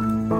Bye.